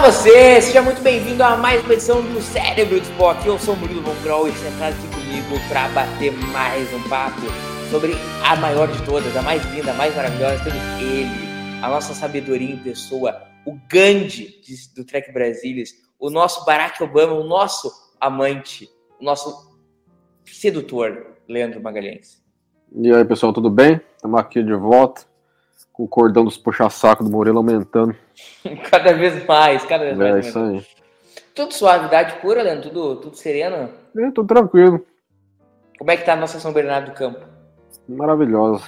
Você, seja muito bem-vindo a mais uma edição do Cérebro de Spock. Eu sou o Murilo Von e sentado aqui comigo para bater mais um papo sobre a maior de todas, a mais linda, a mais maravilhosa, temos ele, a nossa sabedoria em pessoa, o Gandhi do Trek Brasilis, o nosso Barack Obama, o nosso amante, o nosso sedutor, Leandro Magalhães. E aí, pessoal, tudo bem? Estamos aqui de volta com o cordão dos puxa-saco do Murilo aumentando. cada vez mais, cada vez é, mais. É isso aí. Tudo suavidade pura, Leandro? Tudo, tudo sereno? É, tudo tranquilo. Como é que tá a nossa São Bernardo do Campo? Maravilhosa.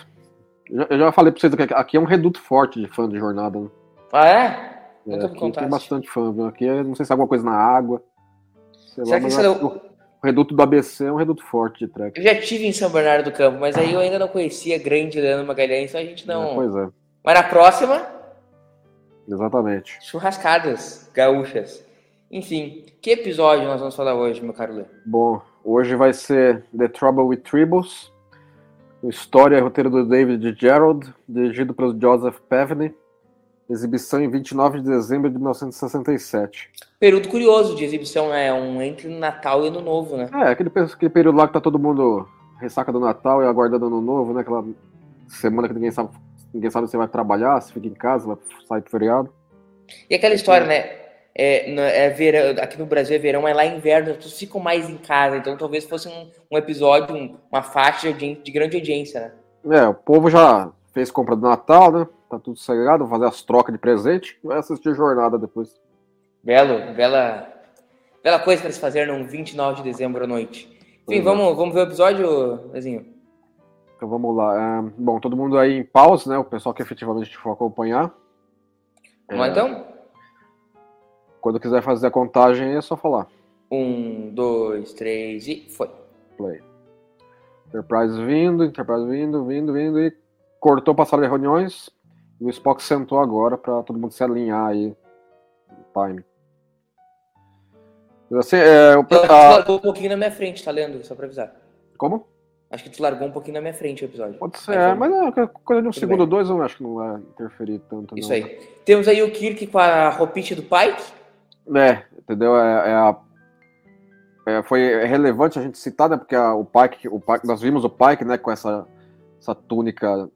Eu já falei pra vocês que aqui é um reduto forte de fã de jornada. Né? Ah, é? é aqui tem bastante fã. Viu? Aqui é, não sei se é alguma coisa na água. Sei Será lá, que isso o reduto do ABC é um reduto forte de trek. Eu já tive em São Bernardo do Campo, mas aí eu ainda não conhecia grande Leandro Magalhães, então a gente não. É, pois é. Mas na próxima. Exatamente. Churrascadas gaúchas. Enfim, que episódio nós vamos falar hoje, meu caro Lê? Bom, hoje vai ser The Trouble with Tribbles. História e roteiro do David Gerald, dirigido pelo Joseph Pevney. Exibição em 29 de dezembro de 1967. Período curioso de exibição, né? Um entre Natal e Ano Novo, né? É, aquele, aquele período lá que tá todo mundo ressaca do Natal e aguardando Ano Novo, né? Aquela semana que ninguém sabe ninguém sabe se vai trabalhar, se fica em casa, vai sair pro feriado. E aquela história, né? É, é verão, aqui no Brasil é verão, mas lá é inverno, as pessoas ficam mais em casa, então talvez fosse um, um episódio, um, uma faixa de, de, grande audiência, né? É, o povo já fez compra do Natal, né? Tá tudo segregado, fazer as trocas de presente, vai assistir jornada depois. Belo, bela, bela coisa para se fazer num 29 de dezembro à noite. Enfim, vamos, vamos ver o episódio, Lezinho? Então vamos lá. É, bom, todo mundo aí em pausa, né? O pessoal que efetivamente for acompanhar. Vamos lá é, então? Quando quiser fazer a contagem é só falar. Um, dois, três e foi. Play. Enterprise vindo, Enterprise vindo, vindo, vindo e cortou para a sala de reuniões. E o Spock sentou agora para todo mundo se alinhar aí. Time. Assim, é, o, a... um pouquinho na minha frente, tá lendo? Só para avisar. Como? Acho que tu largou um pouquinho na minha frente o episódio. Pode ser, é, mas não, coisa de um Tudo segundo ou dois eu acho que não vai interferir tanto. Isso não. aí. Temos aí o Kirk com a roupinha do Pike. É, entendeu? É, é a, é, foi relevante a gente citar, né? Porque a, o, Pike, o Pike, nós vimos o Pike, né? Com essa, essa túnica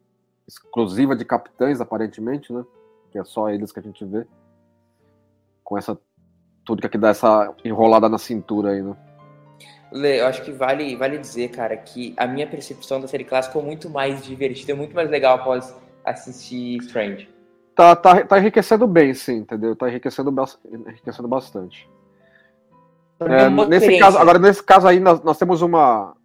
exclusiva de capitães, aparentemente, né? Que é só eles que a gente vê. Com essa túnica que dá essa enrolada na cintura aí, né? Lê, eu acho que vale, vale dizer, cara, que a minha percepção da série clássica ficou muito mais divertida, muito mais legal após assistir Strange. Tá, tá, tá enriquecendo bem, sim, entendeu? Tá enriquecendo, enriquecendo bastante. É, nesse caso, agora, nesse caso aí, nós, nós temos uma.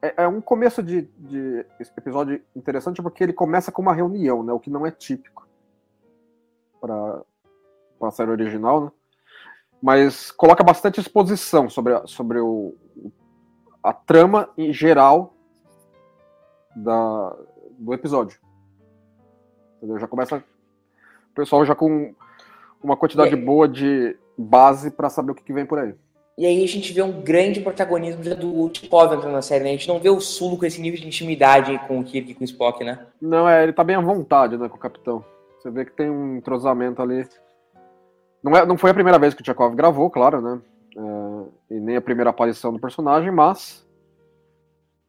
É, é um começo de, de episódio interessante porque ele começa com uma reunião, né? O que não é típico para a série original, né? mas coloca bastante exposição sobre, a, sobre o, a trama em geral da, do episódio. Entendeu? Já começa o pessoal já com uma quantidade boa de base para saber o que, que, vem por aí. E aí a gente vê um grande protagonismo já do Tchikov entrando na série, né? A gente não vê o Sulo com esse nível de intimidade com o Kirk e com o Spock, né? Não, é, ele tá bem à vontade, né, com o capitão. Você vê que tem um entrosamento ali não, é, não foi a primeira vez que o Tchekov gravou, claro, né? É, e nem a primeira aparição do personagem, mas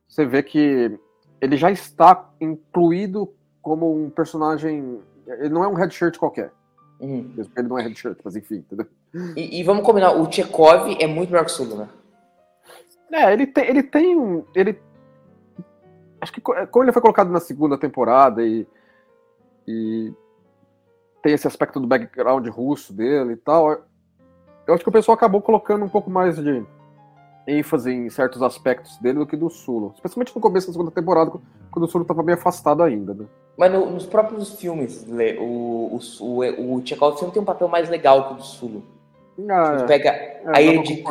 você vê que ele já está incluído como um personagem. Ele não é um headshirt qualquer. Uhum. Ele não é headshirt, mas enfim, entendeu? E, e, vamos combinar, o Tchekov é muito melhor que o Sulu, né? É, ele tem, ele tem um. Ele, acho que como ele foi colocado na segunda temporada e, e tem esse aspecto do background russo dele e tal. Eu acho que o pessoal acabou colocando um pouco mais de ênfase em certos aspectos dele do que do Sulo. Especialmente no começo da segunda temporada, quando o Sulo estava bem afastado ainda, né? Mas no, nos próprios filmes, o, o, o, o Chekhov sempre tem um papel mais legal que o do Sulo. Ah, pega é, a de...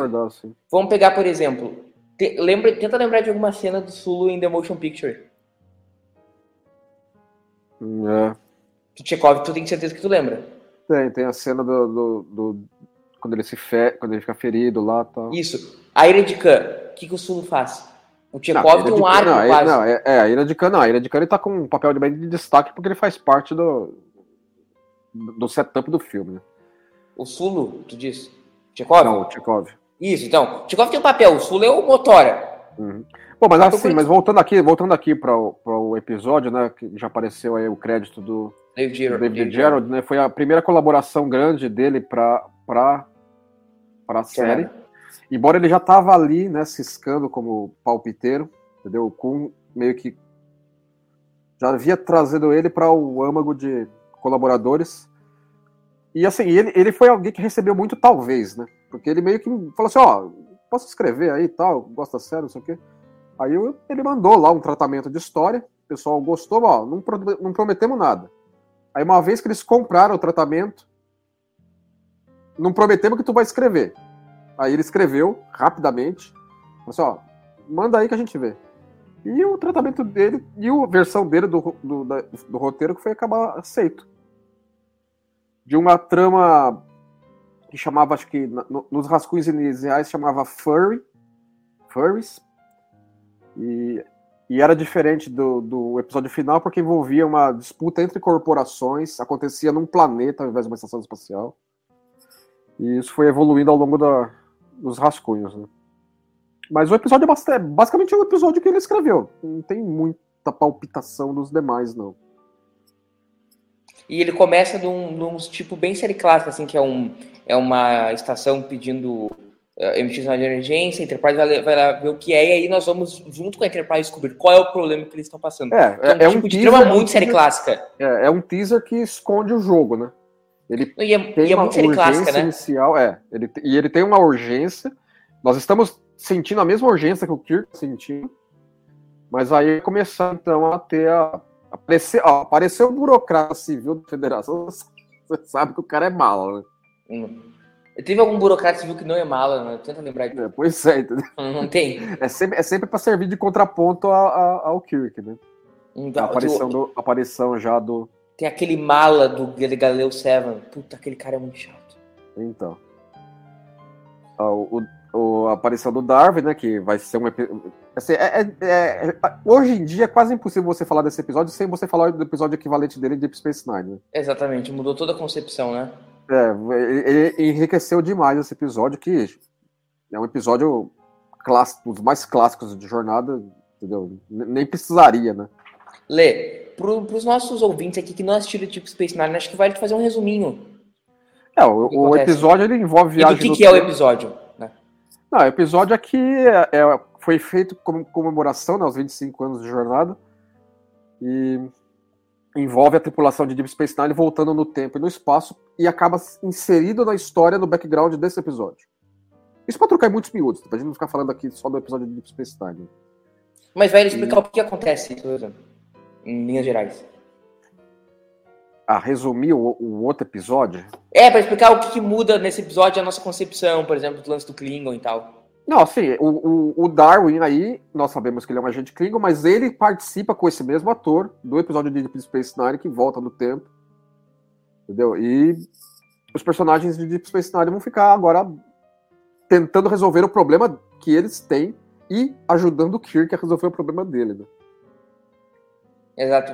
Vamos pegar, por exemplo, te, lembra, tenta lembrar de alguma cena do Sulo em The Motion Picture. É. Do Chekhov, tu tem certeza que tu lembra? Tem, tem a cena do, do, do quando ele se fe... quando ele fica ferido lá tal. Isso. A Ira de Khan, o que, que o Sulo faz? O Tchekov tem um arco não, quase. Não, é, é, a Ira de Khan não. A Ira de Khan ele tá com um papel de, de destaque porque ele faz parte do, do setup do filme, né? O Sulo, tu disse? Tchekov? Não, o Tchekov. Isso, então. Tchekov tem um papel, o Sulo é o Motora. Uhum. Bom, mas assim, mas voltando aqui, voltando aqui para o episódio, né, que já apareceu aí o crédito do David Gerald, David Gerald né, foi a primeira colaboração grande dele para para a série. Embora ele já estava ali, né, ciscando como palpiteiro, entendeu? O Kuhn meio que já havia trazido ele para o âmago de colaboradores. E assim, ele, ele foi alguém que recebeu muito talvez, né? Porque ele meio que falou assim, ó, oh, posso escrever aí e tal, gosta sério, não sei o quê. Aí ele mandou lá um tratamento de história, o pessoal gostou, ó, não, não prometemos nada. Aí uma vez que eles compraram o tratamento, não prometemos que tu vai escrever. Aí ele escreveu rapidamente, falou assim, ó, manda aí que a gente vê. E o tratamento dele, e a versão dele do, do, do roteiro que foi acabar aceito. De uma trama que chamava, acho que no, nos rascunhos iniciais chamava Furry, Furries, e, e era diferente do, do episódio final porque envolvia uma disputa entre corporações, acontecia num planeta ao invés de uma estação espacial. E isso foi evoluindo ao longo da, dos rascunhos. Né? Mas o episódio é basicamente o episódio que ele escreveu. Não tem muita palpitação dos demais, não. E ele começa de um, de um tipo bem série clássica, assim, que é, um, é uma estação pedindo emitir sinal de emergência, a Enterprise vai, vai, lá ver o que é, e aí nós vamos, junto com a Enterprise, descobrir qual é o problema que eles estão passando. É, é, é, um, tipo um teaser, muito é um série clássica. É, é um teaser que esconde o jogo, né? Ele e é, tem e é uma urgência clássica, né? inicial, é. Ele, e ele tem uma urgência. Nós estamos sentindo a mesma urgência que o Kirk sentiu, mas aí começar então a ter a. Aparecer, ó, apareceu o burocrata civil da federação, você sabe que o cara é mala, né? Hum. Teve algum burocrata civil que não é mala, né? Tenta lembrar de. É, pois é, entendeu? Não tem. É sempre, é sempre para servir de contraponto a, a, ao Kirk, né? Então, a aparição, do, aparição já do, tem aquele mala do Galileu 7. Puta, aquele cara é muito chato. Então. O, o, a aparição do Darwin, né? Que vai ser um assim, é, é, é, Hoje em dia é quase impossível você falar desse episódio sem você falar do episódio equivalente dele de Deep Space Nine. Né? Exatamente, mudou toda a concepção, né? É, ele enriqueceu demais esse episódio, que é um episódio clássico, dos mais clássicos de jornada, entendeu? Nem precisaria, né? Lê, para os nossos ouvintes aqui que não assistiram o tipo Space Nine, acho que vale fazer um resuminho. É, o, o episódio ele envolve viagem. E do que, que é o episódio? Né? Não, o episódio aqui é, é, foi feito como comemoração né, aos 25 anos de jornada. E envolve a tripulação de Deep Space Nine voltando no tempo e no espaço e acaba inserido na história, no background desse episódio. Isso pode trocar em muitos minutos, pra gente não ficar falando aqui só do episódio de Deep Space Nine. Mas vai explicar e... o que acontece, por exemplo em linhas gerais. A resumir o, o outro episódio? É, para explicar o que, que, muda nesse episódio a nossa concepção, por exemplo, do lance do Klingon e tal. Não, assim, o, o, o, Darwin aí, nós sabemos que ele é um agente Klingon, mas ele participa com esse mesmo ator do episódio de Deep Space Nine, que volta no tempo. Entendeu? E os personagens de Deep Space Nine vão ficar agora tentando resolver o problema que eles têm e ajudando o Kirk a resolver o problema dele, né? Exato.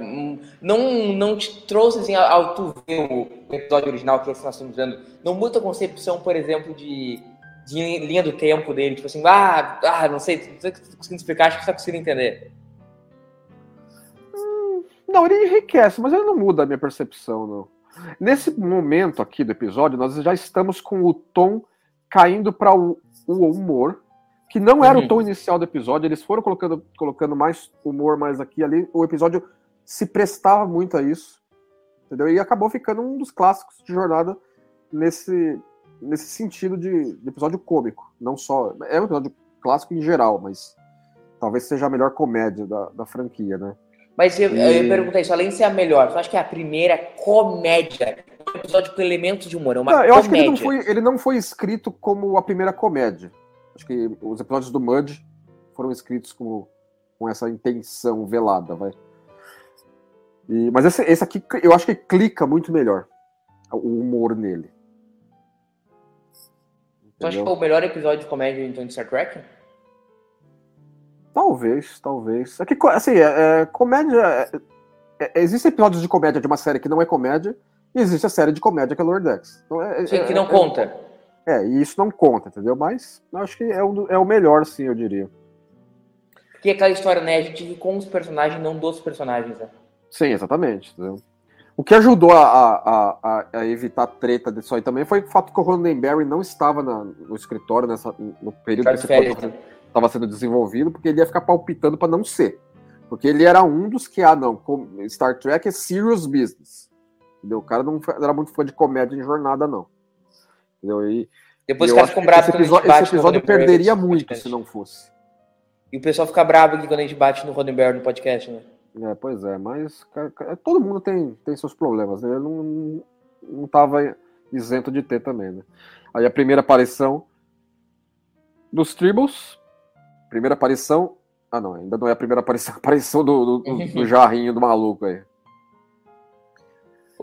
Não, não te trouxe assim, ao tu ver o episódio original que é nós estamos vendo, não muda a concepção, por exemplo, de, de linha do tempo dele, tipo assim, ah, ah não sei, não sei se tu conseguindo explicar, acho que você tá conseguindo entender. Hum, não, ele enriquece, mas ele não muda a minha percepção, não. Nesse momento aqui do episódio, nós já estamos com o tom caindo para o, o humor, que não era uhum. o tom inicial do episódio, eles foram colocando, colocando mais humor mais aqui ali. O episódio se prestava muito a isso, entendeu? E acabou ficando um dos clássicos de jornada nesse, nesse sentido de, de episódio cômico. Não só. É um episódio clássico em geral, mas talvez seja a melhor comédia da, da franquia, né? Mas eu, e... eu ia perguntar isso, além de ser a melhor, você acha que é a primeira comédia, um episódio com elementos de humor, é uma não, eu comédia. acho que ele não, foi, ele não foi escrito como a primeira comédia. Acho que os episódios do Mud foram escritos com, com essa intenção velada, vai. E, mas esse, esse aqui eu acho que clica muito melhor o humor nele. Você acha que é o melhor episódio de comédia então, de Star Trek? Talvez, talvez. É que, assim, é, é comédia. É, é, existem episódios de comédia de uma série que não é comédia, e existe a série de comédia que é Lower Decks. Então, é, sim, que não conta. É, e isso não conta, entendeu? Mas acho que é o, é o melhor, sim, eu diria. Que é aquela história, né? A gente ri com os personagens, não dos personagens, né? Sim, exatamente. Entendeu? O que ajudou a, a, a, a, evitar treta disso aí também foi o fato que o Roddenberry não estava na, no escritório nessa, no período que esse estava sendo desenvolvido, porque ele ia ficar palpitando para não ser. Porque ele era um dos que, ah, não, Star Trek é serious business. Entendeu? O cara não era muito fã de comédia em jornada, não. Entendeu? E, Depois os caras ficam bravos esse episódio, esse episódio perderia muito se não fosse. E o pessoal fica bravo aqui quando a gente bate no Roddenberry no podcast, né? É, pois é, mas todo mundo tem, tem seus problemas, né? Ele não, não tava isento de ter também, né? Aí a primeira aparição dos Tribbles, primeira aparição. Ah, não, ainda não é a primeira aparição, a aparição do, do, do jarrinho do maluco aí.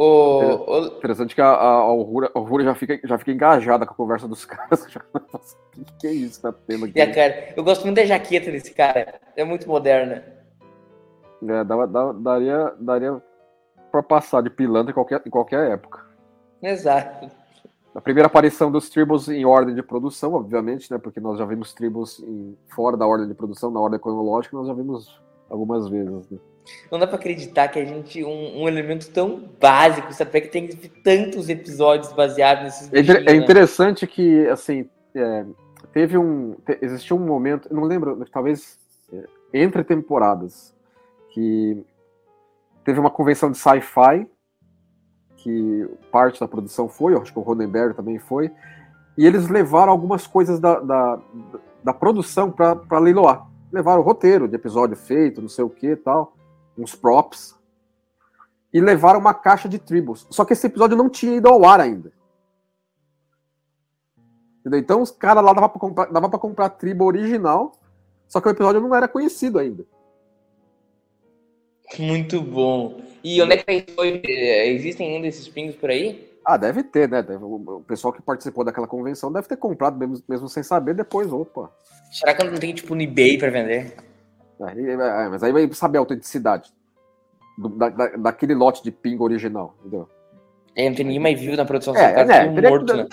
O, o... Interessante que a, a, a já fica, já fica engajada com a conversa dos caras. O que, que é isso que tá tendo aqui? É, cara, eu gosto muito da jaqueta desse cara. É muito moderna. É, dava, dava, daria, daria para passar de pilantra em qualquer, em qualquer época. Exato. A primeira aparição dos tribos em ordem de produção, obviamente, né? Porque nós já vimos tribos em, fora da ordem de produção, na ordem cronológica, nós já vimos algumas vezes. Né? Não dá para acreditar que a gente, um, um, elemento tão básico, sabe? Que tem tantos episódios baseados nesses. É, é né? interessante né? que, assim, é, teve um. Existiu um momento, não lembro, talvez é, entre temporadas, que teve uma convenção de sci-fi, que parte da produção foi, acho que o Roddenberry também foi, e eles levaram algumas coisas da, da, da produção para leiloar. Levaram o roteiro de episódio feito, não sei o que tal, uns props, e levaram uma caixa de tribos. Só que esse episódio não tinha ido ao ar ainda. Entendeu? Então os caras lá dava para comprar, dava pra comprar a tribo original, só que o episódio não era conhecido ainda. Muito bom. E onde é que tá Existem ainda esses pingos por aí? Ah, deve ter, né? O pessoal que participou daquela convenção deve ter comprado, mesmo, mesmo sem saber, depois, opa. Será que não tem, tipo, no eBay pra vender? É, mas aí vai saber a autenticidade do, da, da, daquele lote de pingo original, entendeu? É, não tem nenhuma view na produção, é, tá é, é, morto, né?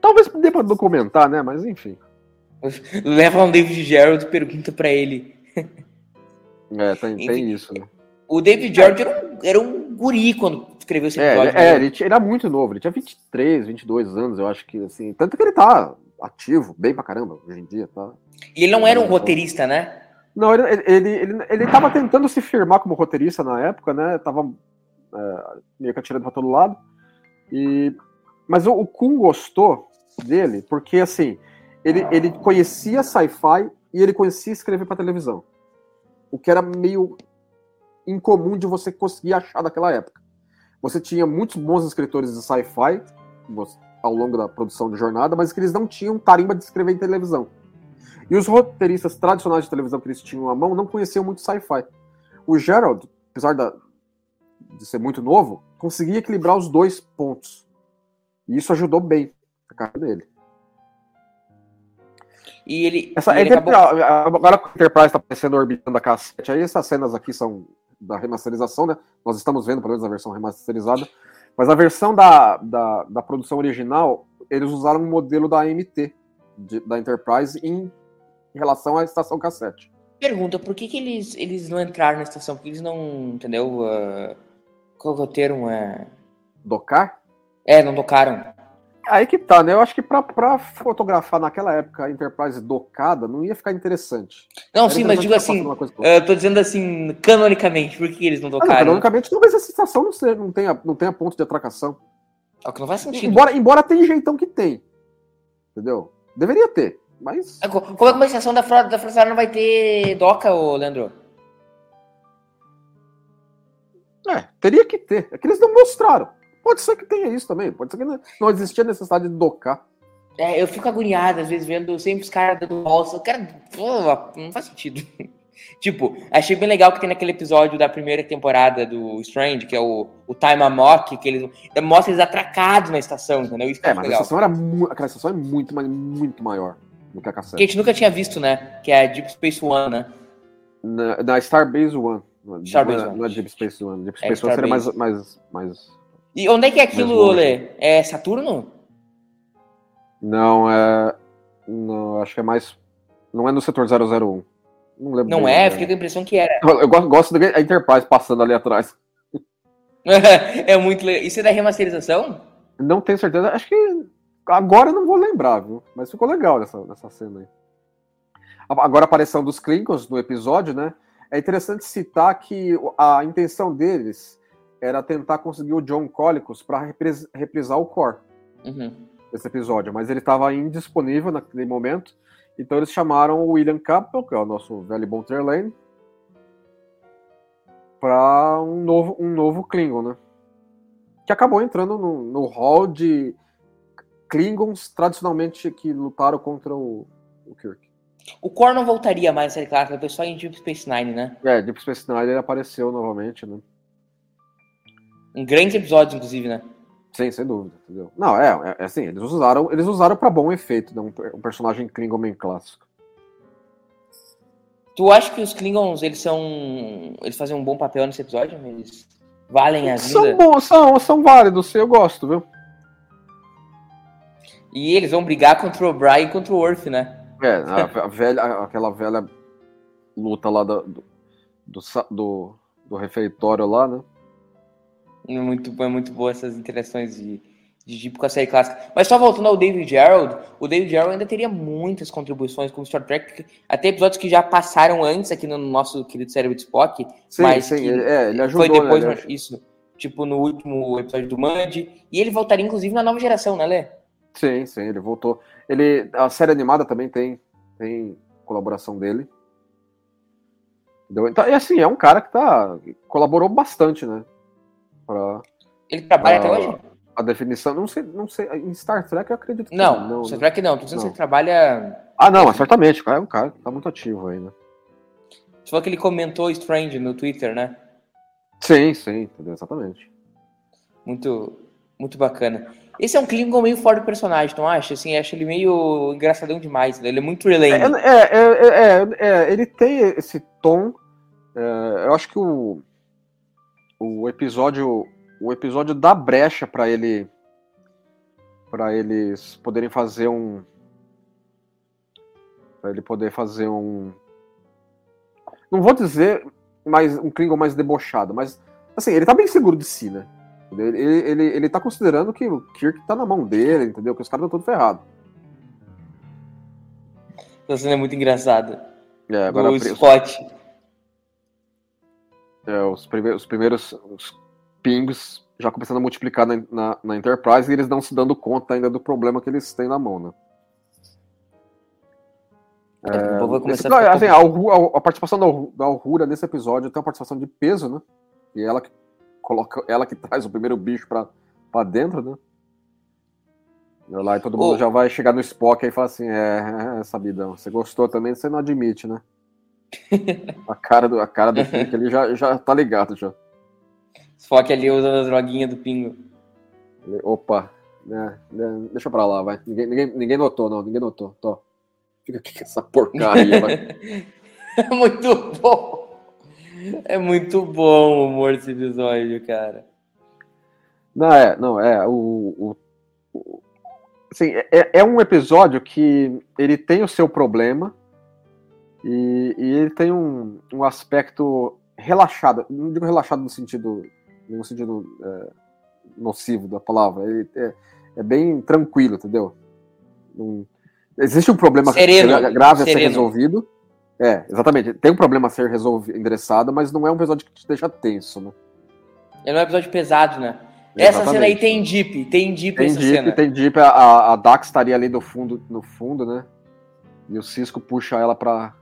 Talvez dê pra documentar, né? Mas enfim. Leva um David Gerald e pergunta pra ele. É, tem, tem isso, né? O David George era um, era um guri quando escreveu esse é, episódio. É, né? é ele, ele, era muito novo, ele tinha 23, 22 anos, eu acho que, assim. Tanto que ele tá ativo, bem pra caramba, hoje em dia, tá? E ele não era um roteirista, né? Não, ele, ele, ele, ele tava tentando se firmar como roteirista na época, né? Tava é, meio que atirando pra todo lado. E... Mas o, o gostou dele, porque, assim, ele, ele conhecia sci-fi e ele conhecia escrever para televisão. O que era meio incomum de você conseguir achar daquela época. Você tinha muitos bons escritores de sci-fi ao longo da produção de jornada, mas que eles não tinham tarimba de escrever em televisão. E os roteiristas tradicionais de televisão que eles tinham à mão não conheciam muito sci-fi. O Gerald, apesar da, de ser muito novo, conseguia equilibrar os dois pontos. E isso ajudou bem a carreira dele. E ele. Essa, e ele acabou... Agora que o Enterprise está aparecendo orbitando a cassete, aí essas cenas aqui são da remasterização, né? Nós estamos vendo, pelo menos, a versão remasterizada. Mas a versão da, da, da produção original, eles usaram um modelo da AMT, de, da Enterprise, em relação à estação cassete. Pergunta, por que, que eles, eles não entraram na estação? Por que eles não, entendeu? Uh, qual é o termo? É... Docar? É, não docaram. Aí que tá, né? Eu acho que pra, pra fotografar naquela época a Enterprise docada não ia ficar interessante. Não, Era sim, mas digo assim, eu tô dizendo assim, canonicamente, por que eles não docaram? Ah, não, canonicamente, talvez essa estação não, seja, não, tenha, não tenha ponto de atracação. É o que não faz sentido. Embora, embora tenha jeitão que tem. Entendeu? Deveria ter, mas. É, como é que uma estação da Frota da Frota não vai ter doca, ô Leandro? É, teria que ter. É que eles não mostraram. Pode ser que tenha isso também. Pode ser que não existia necessidade de docar. É, eu fico agoniado às vezes vendo sempre os caras dando bolsa. Cara, pô, não faz sentido. tipo, achei bem legal que tem naquele episódio da primeira temporada do Strange, que é o, o Time Amok, que eles mostra eles atracados na estação, entendeu? Isso é, mas legal. a estação era aquela estação é muito, muito maior do que a cassete. Que a gente nunca tinha visto, né? Que é a Deep Space One, né? Na, na Starbase One. Starbase não, One. Não é Deep Space One. Deep é Space é One seria mais, mais, mais. E onde é que é aquilo, Lê? É Saturno? Não, é. Não, acho que é mais. Não é no setor 001. Não lembro. Não é? Fiquei com a impressão que era. Eu, eu gosto, gosto da Enterprise passando ali atrás. é muito legal. Isso é da remasterização? Não tenho certeza. Acho que. Agora eu não vou lembrar, viu? Mas ficou legal nessa, nessa cena aí. Agora a aparição dos Klingons no episódio, né? É interessante citar que a intenção deles era tentar conseguir o John Colicos para reprisar o core. Uhum desse episódio, mas ele estava indisponível naquele momento. Então eles chamaram o William Campbell, que é o nosso velho bom Trelane, para um novo, um novo Klingon, né? Que acabou entrando no, no hall de Klingons tradicionalmente que lutaram contra o, o Kirk. O Core não voltaria mais, é claro, foi só em Deep Space Nine, né? É, Deep Space Nine ele apareceu novamente, né? Um grande episódio, inclusive, né? Sim, sem dúvida, entendeu? Não, é, é, é assim, eles usaram, eles usaram para bom efeito, né? um, um personagem Klingon bem clássico. Tu acha que os Klingons, eles são. Eles fazem um bom papel nesse episódio? Eles valem a vida? São bons, são, são válidos, eu gosto, viu? E eles vão brigar contra o Brian e contra o Worth, né? É, a, a velha, aquela velha luta lá do, do, do, do refeitório lá, né? É muito, é muito boa essas interações de, de tipo com a série clássica. Mas só voltando ao David Gerald, o David Gerald ainda teria muitas contribuições com Star Trek, até episódios que já passaram antes aqui no nosso querido cérebro de Spock, sim, mas sim, que é, ele ajudou, foi depois, né, isso, tipo no último episódio do Mud, e ele voltaria inclusive na nova geração, né, Lê? Sim, sim, ele voltou. Ele, a série animada também tem, tem colaboração dele. Então, e assim, é um cara que tá, colaborou bastante, né? Pra, ele trabalha pra, até hoje? A definição, não sei, não sei. Em Star Trek eu acredito que não. Não, Star Trek não. Tô dizendo que ele trabalha. Ah, não, certamente. É um cara que tá muito ativo ainda. Você falou que ele comentou Strange no Twitter, né? Sim, sim, entendeu? exatamente. Muito, muito bacana. Esse é um Klingon meio fora do personagem, não acha? Assim, acho ele meio engraçadão demais. Né? Ele é muito relay. É, é, é, é, é, ele tem esse tom. É, eu acho que o, o episódio o episódio dá brecha para ele para eles poderem fazer um para ele poder fazer um não vou dizer mais um Klingon mais debochado, mas assim, ele tá bem seguro de si, né? Ele, ele, ele tá considerando que o Kirk tá na mão dele, entendeu? Que os caras estão todos ferrados. Essa cena é muito engraçada. É, agora o Scott. É, os, primeiros, os primeiros os pingos já começando a multiplicar na, na, na, Enterprise e eles não se dando conta ainda do problema que eles têm na mão, né? É, esse, a, assim, a, a, participação da, da Aurora nesse episódio tem uma participação de peso, né? E ela que coloca, ela que traz o primeiro bicho pra, pra dentro, né? Lá e todo mundo oh. já vai chegar no Spock e fala assim: é, é, sabidão, você gostou também, você não admite, né? A cara do, a cara do Frank ali já, já tá ligado já. Spock ali usando as droguinhas do pingo. Opa, né, né, deixa pra lá, vai. Ninguém, ninguém, ninguém notou, não, ninguém notou. Tô. Fica aqui com essa porcaria, vai. É muito bom. É muito bom o humor desse episódio, cara. Não, é, não, é. O, o, o assim, é, é um episódio que ele tem o seu problema, e, e ele tem um, um aspecto relaxado, não digo relaxado no sentido, no sentido é, nocivo da palavra, ele é, é bem tranquilo, entendeu? Um, existe um problema sereno, grave sereno. a ser resolvido. É, exatamente. Tem um problema a ser resolvido, endereçado, mas não é um episódio que te deixa tenso, né? Ele não é um episódio pesado, né? Essa cena aí tem Deep, tem Deep tem essa cena. Tem Deep, a, a Dax estaria ali no fundo, no fundo, né? E o Cisco puxa ela pra,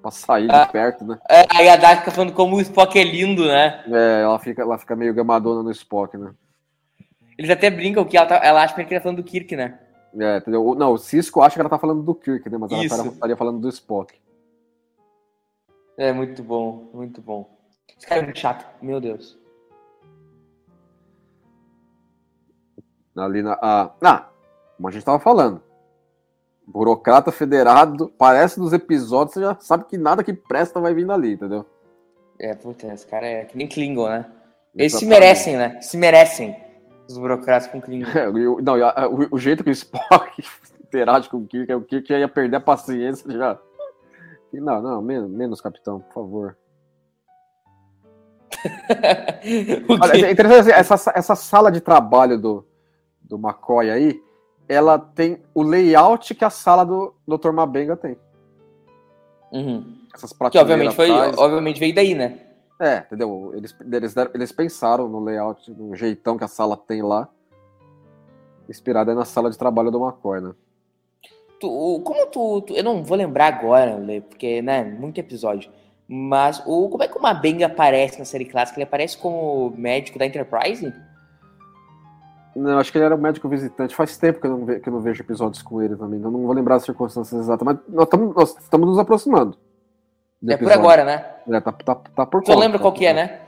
Pra sair ah, de perto, né? É, aí a Dark fica falando como o Spock é lindo, né? É, ela fica, ela fica meio gamadona no Spock, né? Eles até brincam que ela, tá, ela acha que ele tá falando do Kirk, né? É, entendeu? Não, o Cisco acha que ela tá falando do Kirk, né? Mas ela Isso. estaria falando do Spock. É, muito bom, muito bom. Esse cara é muito chato, meu Deus. Ali na. Ah, ah, como a gente tava falando. Burocrata federado, parece nos episódios, você já sabe que nada que presta vai vindo ali, entendeu? É, puta, esse cara é que nem Klingon, né? Eles se merecem, né? Se merecem. Os burocratas com Klingon. É, não, o, o, jeito que o Spock interage com o Kirk, é o Kirk ia perder a paciência já. Não, não, menos, menos capitão, por favor. Olha, é interessante, assim, essa, essa sala de trabalho do, do McCoy aí, ela tem o layout que a sala do Dr. Mabenga tem. Uhum. Essas que obviamente foi, obviamente veio daí, né? É, entendeu? Eles, eles, eles pensaram no layout, no jeitão que a sala tem lá, inspirada na sala de trabalho do McCoy, né? Tu, como tu, tu, Eu não vou lembrar agora, Lê, porque, né, muito episódio. Mas o, como é que o Mabenga aparece na série clássica? Ele aparece como médico da Enterprise? Não, acho que ele era um médico visitante. Faz tempo que eu não, ve, que eu não vejo episódios com ele também. Eu não vou lembrar as circunstâncias exatas, mas nós estamos nos aproximando. É por agora, né? É, tá, tá, tá por Tu lembra qual que é, né?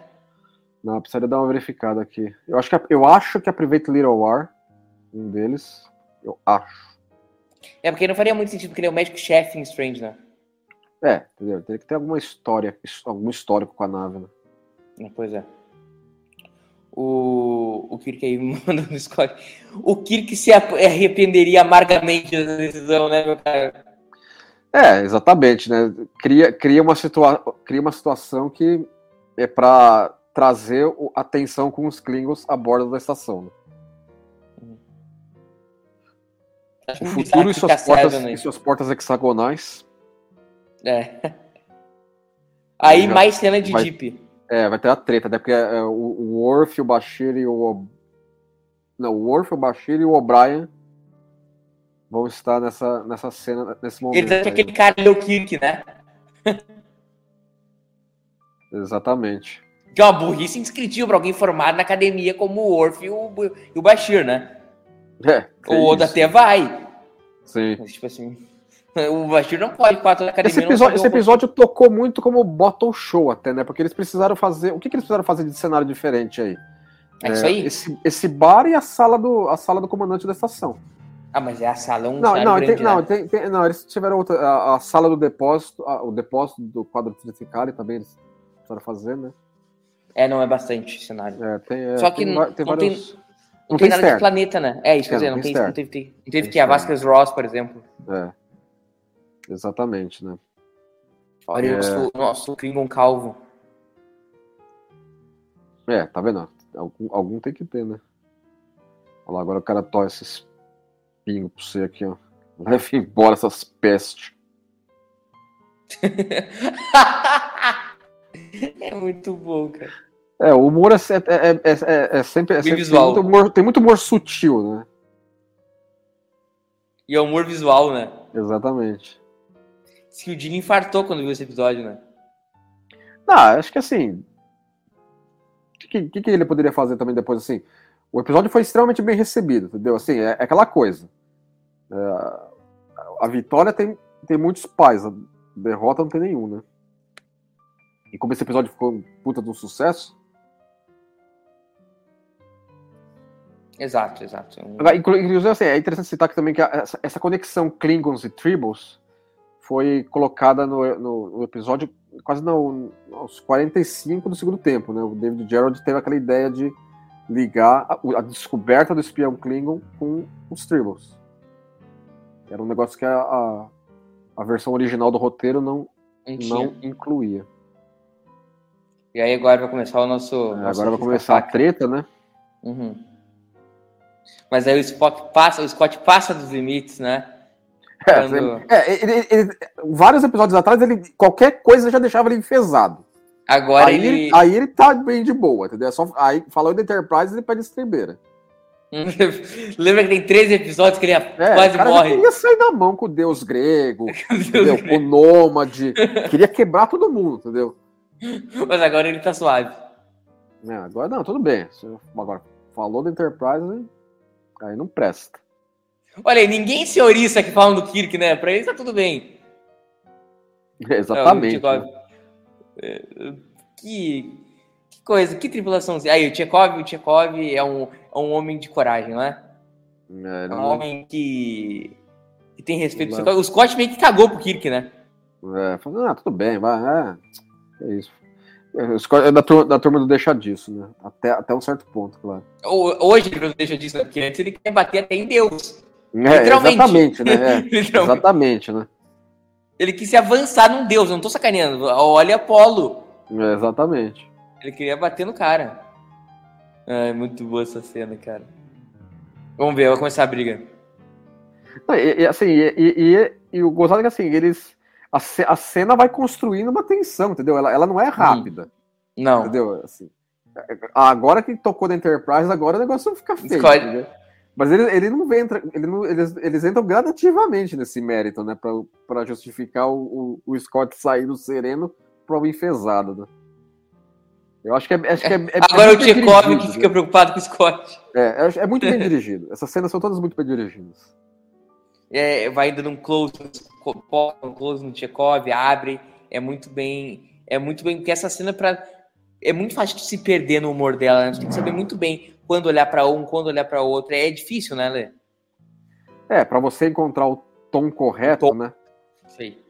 Não, precisaria dar uma verificada aqui. Eu acho que eu acho que a Private Little War, um deles, eu acho. É, porque não faria muito sentido, porque ele é o médico-chefe em Strange, né? É, entendeu? Teria que ter alguma história, algum histórico com a nave, né? É, pois é. O, o Kirk aí manda no Scott. O Kirk se arrependeria amargamente da decisão, né, meu cara? É, exatamente, né? Cria, cria, uma, situa cria uma situação que é para trazer a atenção com os Klingons a bordo da estação. Né? O futuro e suas, portas, e suas portas hexagonais. É. Aí mais cena de vai, Jeep. É, vai ter a treta, né? Porque é, o, o Worf, o Bashir e o. Não, o Worf, o Bashir e o O'Brien vão estar nessa, nessa cena, nesse momento. Ele que aquele cara é o Kirk, né? Exatamente. Que é uma burrice indescritível para alguém formado na academia como o Orf e o, e o Bashir, né? É. O Oda até vai. Sim. Mas, tipo assim. O Bashir não pode quatro na academia. Esse episódio, esse episódio tocou muito como bottle show, até, né? Porque eles precisaram fazer. O que, que eles precisaram fazer de cenário diferente aí? É, é isso aí. Esse, esse bar e a sala do, a sala do comandante da estação. Ah, mas é a sala um não, não, tem, né? não, tem, tem, não, eles tiveram outra. A, a sala do depósito, a, o depósito do quadro triticário também eles precisaram fazer, né? É, não é bastante cenário. É, tem, é, Só que tem, não, tem, não vários... tem, não tem nada externo. de planeta, né? É isso, quer dizer, não, tem, não teve, não teve que a Vasquez Ross, por exemplo. É. Exatamente, né? Olha é... o nosso, Klingon calvo. É, tá vendo? Algum, algum tem que ter, né? Olha lá, agora o cara torce esses pingo pra você aqui, ó. Leve embora essas pestes. é muito bom, cara. É, o humor é, é, é, é sempre. É sempre visual. Tem, muito humor, tem muito humor sutil, né? E é humor visual, né? Exatamente. Diz que o Dini infartou quando viu esse episódio, né? Não, acho que assim. O que, que, que, ele poderia fazer também depois, assim? O episódio foi extremamente bem recebido, entendeu? Assim, é, é aquela coisa. É, a vitória tem, tem muitos pais, a derrota não tem nenhum, né? E como esse episódio ficou um puta de um sucesso. Exato, exato. Inclusive, assim, é interessante citar que também que essa, essa conexão Klingons e Tribbles foi colocada no, no, no episódio quase no, aos 45 do segundo tempo, né? O David Gerald teve aquela ideia de ligar a, a descoberta do espião Klingon com os Tribbles. Era um negócio que a, a, a versão original do roteiro não, não incluía. E aí agora vai começar o nosso. É, nosso agora vai começar a treta, né? Uhum. Mas aí o Spock passa, o Scott passa dos limites, né? É, Quando... é ele, ele, vários episódios atrás, ele, qualquer coisa já deixava ele enfesado. Agora aí ele... Aí ele tá bem de boa, entendeu? É só, aí falou de Enterprise, ele pede estribeira. Lembra que tem três episódios que ele é, quase cara morre? queria sair na mão com o deus grego, com o nômade. Queria quebrar todo mundo, entendeu? Mas agora ele tá suave. É, agora não, tudo bem. Agora, falou da Enterprise, aí não presta. Olha aí, ninguém se oriça aqui falando do Kirk, né? Pra ele tá tudo bem. Exatamente. É, que, que coisa, que tripulação. Aí, o Tchekov, o Tchekov é um, é um homem de coragem, não é? É, é um homem que, que tem respeito. Não. O Scott meio que cagou pro Kirk, né? É, falou, ah, tudo bem, vai, é, é isso. É da turma, da turma do deixa disso, né? Até, até um certo ponto, claro. Hoje ele não deixa disso, né? Porque antes ele quer bater até em Deus. É, Literalmente. Exatamente, né? É, Literalmente. Exatamente, né? Ele quis se avançar num Deus, não tô sacaneando. Olha Apolo. É, exatamente. Ele queria bater no cara. É muito boa essa cena, cara. Vamos ver, vai começar a briga. E, e assim, e, e, e, o gozado é que assim, eles a, a cena vai construindo uma tensão, entendeu? Ela, ela não é rápida. Não. Entendeu? Assim, agora que tocou na Enterprise, agora o negócio fica feio. Mas ele, ele não entra, ele não, eles, eles entram gradativamente nesse mérito, né? para justificar o, o, o, Scott sair do sereno para o enfesado, né? Eu acho que é. Acho que é, é Agora é o Tchekov que fica né? preocupado com o Scott. É, é, é muito bem dirigido. Essas cenas são todas muito bem dirigidas. É, vai dando um close um close no Tchekov, abre, é muito bem, é muito bem, porque essa cena para é muito fácil de se perder no humor dela, né? tem que saber muito bem quando olhar para um, quando olhar para outro, é difícil, né, Lê? É, para você encontrar o tom correto, tom. né? Sei.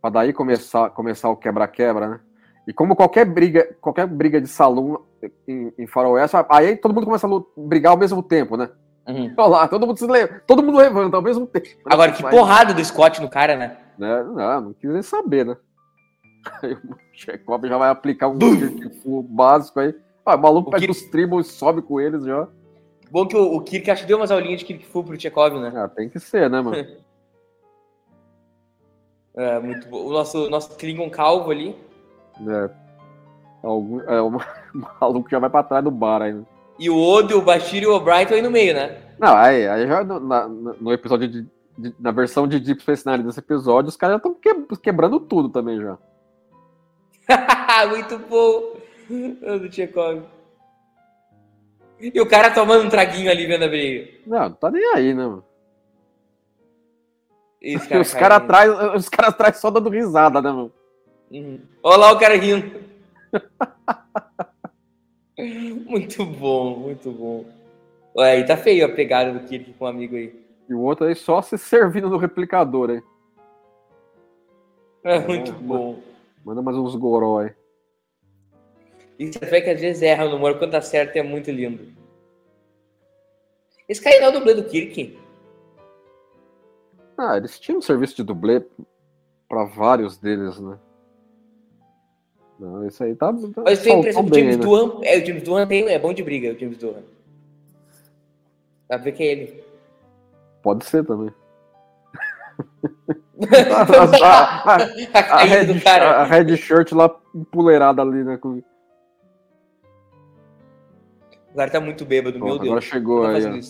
Para daí começar, começar o quebra-quebra, né? E como qualquer briga, qualquer briga de salão em, em faroeste, aí todo mundo começa a brigar ao mesmo tempo, né? Uhum. Olha lá, todo mundo, se leva, todo mundo levanta ao mesmo tempo. Agora, que porrada do Scott no cara, né? né? Não, não quis nem saber, né? Aí o Chekhov já vai aplicar um básico aí. Ah, o maluco o pega Kirk... os tribos e sobe com eles já. Bom que o, o Kirk acho que deu umas aulinhas de Kirk Fu pro Chekhov, né? Ah, tem que ser, né, mano? é, muito bom. O nosso, nosso Klingon calvo ali. É. Algum, é, o maluco já vai pra trás do bar aí, né? E o Odo, o Bashir e o O'Brien aí no meio, né? Não, aí, aí já no, na, no episódio de, de, Na versão de Deep Space Nine desse episódio, os caras já estão que, quebrando tudo também já. Muito bom! Do Tchekov. E o cara tomando um traguinho ali vendo a briga. Não, não tá nem aí, né, mano? Cara os caras atrás, os caras atrás só dando risada, né, mano? Uhum. Olha lá o cara rindo. muito bom, muito bom. Ué, aí tá feio a pegada do Kirk com um amigo aí. E o outro aí só se servindo no replicador aí. É, muito bom. Manda mais uns goró aí. E você vê que às vezes erra no humor, quando acerta é muito lindo. Esse cara não é o dublê do Kirk? Ah, eles tinham um serviço de dublê para vários deles, né? Não, isso aí tá. tá Mas tem a impressão que o James né? É, o James Doohan tem, é bom de briga, o James Doohan. Dá pra ver que é ele. Pode ser também. a, a, a, a, red, a, red, shirt lá empoleirada ali, né? Com... O cara tá muito bêbado, Pronto, meu Deus. Agora chegou aí.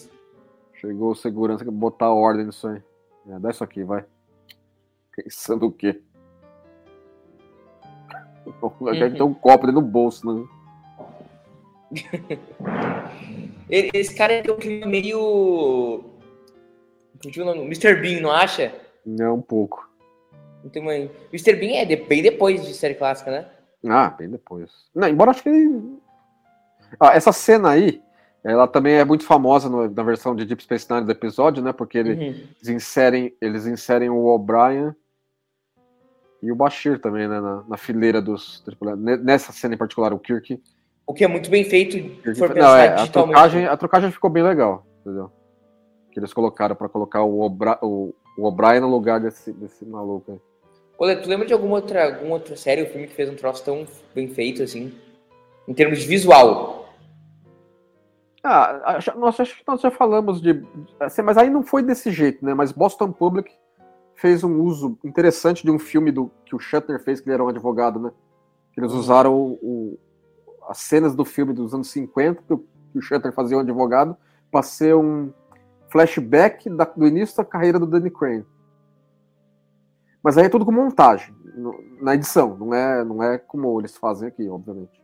Chegou o segurança que botar ordem nisso aí. É, dá isso aqui, vai. Pensando o quê? Uhum. Tem um copo dentro do bolso, né? Esse cara tem um clima meio. Mr. Bean, não acha? É um pouco. Não tem uma... Mr. Bean é bem depois de série clássica, né? Ah, bem depois. Não, embora acho que. Ah, essa cena aí, ela também é muito famosa no, na versão de Deep Space Nine do episódio, né? Porque eles, uhum. inserem, eles inserem o O'Brien e o Bashir também, né? Na, na fileira dos Nessa cena em particular, o Kirk. O que é muito bem feito, for Não, é, a trocagem, a trocagem ficou bem legal, entendeu? Que eles colocaram para colocar o O'Brien no lugar desse, desse maluco aí. Olha, tu lembra de alguma outra, alguma outra série ou filme que fez um troço tão bem feito assim? Em termos de visual? Ah, nossa, acho que nós já falamos de. Assim, mas aí não foi desse jeito, né? Mas Boston Public fez um uso interessante de um filme do, que o Shutter fez, que ele era um advogado, né? Eles usaram o, o, as cenas do filme dos anos 50, que o, que o Shutter fazia um advogado, para ser um flashback da, do início da carreira do Danny Crane. Mas aí é tudo com montagem, no, na edição, não é, não é como eles fazem aqui, obviamente.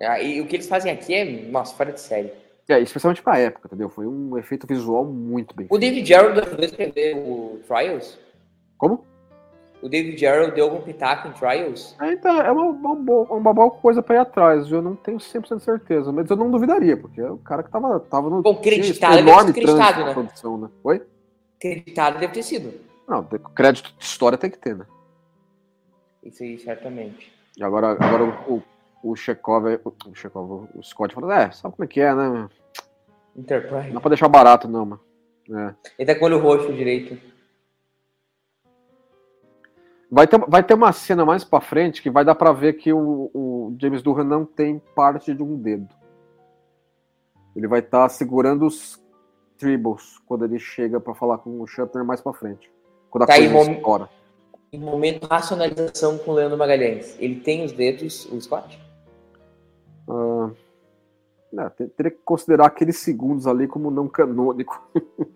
Ah, e o que eles fazem aqui é, nossa, fora de série. É, especialmente pra época, entendeu? Foi um efeito visual muito bem O David Gerald ajudou a escrever o Trials? Como? O David Gerald deu algum pitaco em Trials? É, então, é uma, uma, boa, uma boa coisa pra ir atrás, eu não tenho 100% de certeza, mas eu não duvidaria, porque é o cara que tava, tava no... Bom, creditado deve ter acreditado, né? Produção, né? Oi? Acreditado deve ter sido. Não, crédito de história tem que ter, né? Isso aí, certamente. E agora, agora o, o Chekhov, o, Chekhov, o Scott falou, é, sabe como é que é, né? Enterprise. Não dá pra deixar barato, não, mano. É. Ele tá com o olho roxo direito. Vai ter, vai ter uma cena mais pra frente que vai dar pra ver que o, o James Durham não tem parte de um dedo. Ele vai estar tá segurando os tribbles quando ele chega para falar com o Shatner mais pra frente. Quando a tá coisa em, mom... em momento racionalização com o Leandro Magalhães. Ele tem os dedos, o Scott? Uh, não, teria que considerar aqueles segundos ali como não canônico.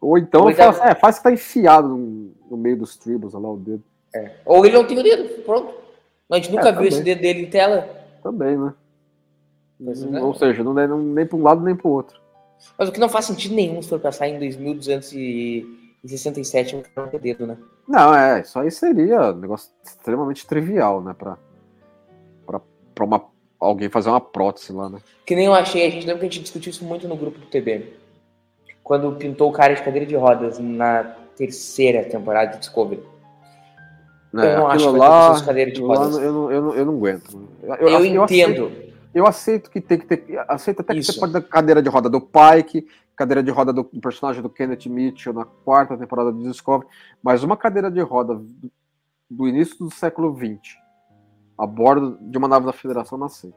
Ou então Ou faz, é, faz que tá enfiado no, no meio dos tribos, olha lá o dedo. É. Ou ele não tem o dedo, pronto. A gente nunca é, viu esse dedo dele em tela. Também, né? Ou seja, não é nem para um lado nem para o outro. Mas o que não faz sentido nenhum se for passar em 2267 não ter dedo, né? Não, é, isso aí seria um negócio extremamente trivial, né? Pra, pra, pra uma, alguém fazer uma prótese lá, né? Que nem eu achei, a gente lembra que a gente discutiu isso muito no grupo do TB. Quando pintou o cara de cadeira de rodas na terceira temporada de Discovery. É, eu não acho que lá, de cadeira de rodas. Eu, não, eu, não, eu não aguento. Eu, eu, entendo. Aceito eu aceito que tem que ter. Aceito até que Isso. você pode dar cadeira de roda do Pike, cadeira de roda do personagem do Kenneth Mitchell na quarta temporada do Discovery, mas uma cadeira de roda do, do início do século XX a bordo de uma nave da Federação não aceito.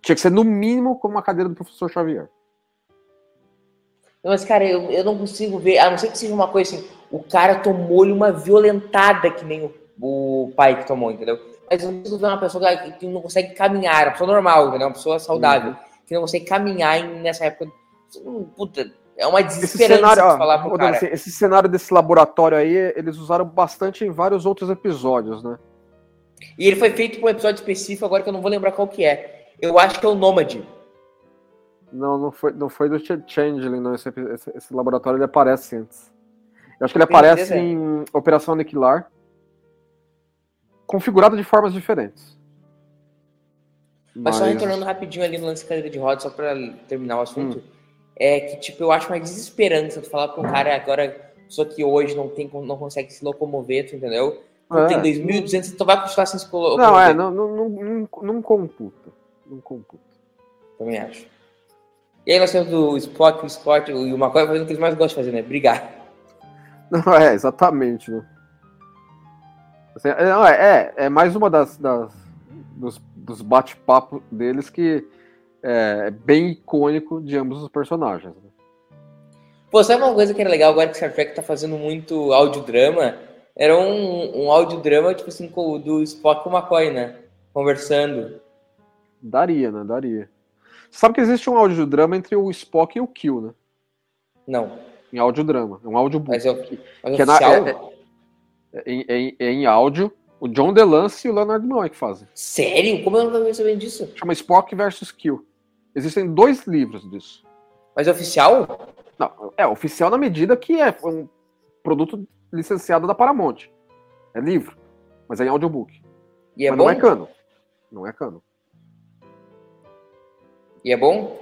Tinha que ser no mínimo como uma cadeira do professor Xavier. Mas, cara, eu, eu não consigo ver, a não ser que seja uma coisa assim, o cara tomou-lhe uma violentada que nem o, o pai que tomou, entendeu? Mas eu preciso ver uma pessoa que não consegue caminhar, uma pessoa normal, entendeu? Uma pessoa saudável, uhum. que não consegue caminhar nessa época. Puta, é uma desesperança esse cenário, falar pro cara. Esse cenário desse laboratório aí, eles usaram bastante em vários outros episódios, né? E ele foi feito para um episódio específico, agora que eu não vou lembrar qual que é. Eu acho que é o Nômade. Não, não foi, não foi do Changeling, não. Esse, esse, esse laboratório ele aparece antes. Eu acho que ele aparece em Operação Aniquilar configurada de formas diferentes. Mas, Mas, só retornando rapidinho ali no lance de cadeira de rodas, só para terminar o assunto, hum. é que, tipo, eu acho uma desesperança tu falar para um cara agora, só que hoje não, tem, não consegue se locomover, tu entendeu? Tu é. tem 2.200, tu vai continuar sem se locomover. Não, é, não, não, não, não computa. Não computa. Também acho. E aí nós temos o Spock, o Scott e uma coisa fazendo o que eles mais gostam de fazer, né? Brigar. Não, é, exatamente, né? Assim, é, não, é, é, é mais uma das, das dos, dos bate-papos deles que é, é bem icônico de ambos os personagens. Né? Pô, sabe uma coisa que era legal agora que Star Trek tá fazendo muito audiodrama? Era um, um audiodrama, tipo assim, do Spock com o McCoy, né? Conversando. Daria, né? Daria. Sabe que existe um audiodrama entre o Spock e o Kill, né? Não. Em audiodrama. É um audiobook. Mas, é, mas que é, na, é, é em, em, em áudio. O John DeLance e o Leonard Nimoy que fazem. Sério? Como eu não tô sabendo disso? Chama Spock versus Kill. Existem dois livros disso. Mas é oficial? Não, é oficial na medida que é um produto licenciado da Paramount. É livro, mas é em audiobook. E é mas bom? não é cano. Não é cano. E é bom?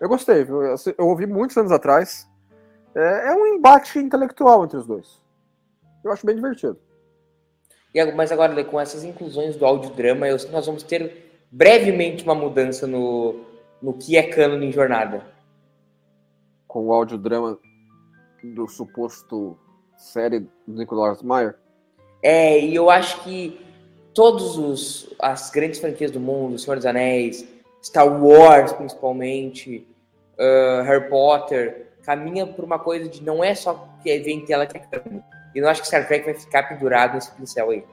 Eu gostei, eu, eu ouvi muitos anos atrás. É, é um embate intelectual entre os dois. Eu acho bem divertido. E, mas agora, com essas inclusões do audiodrama, eu sei que nós vamos ter brevemente uma mudança no, no que é cânone em jornada. Com o audiodrama do suposto série do Nicolas Meyer? É, e eu acho que todos os as grandes franquias do mundo, Senhor dos Anéis, Star Wars principalmente, uh, Harry Potter, caminha por uma coisa de não é só que vem em tela que é cânone e não acho que Star Trek vai ficar pendurado nesse pincel aí.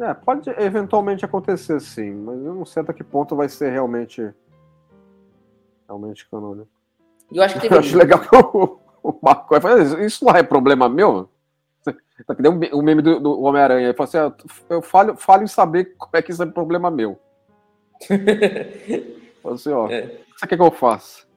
É, pode eventualmente acontecer sim, mas eu não sei até que ponto vai ser realmente realmente canônico. E eu acho que teve... Eu acho legal que o, o McCoy fala, isso não é problema meu? Tá que nem o meme do, do Homem-Aranha. Ele fala assim, ah, eu falo, falo em saber como é que isso é problema meu. fala assim, ó, é. o quer que eu faça?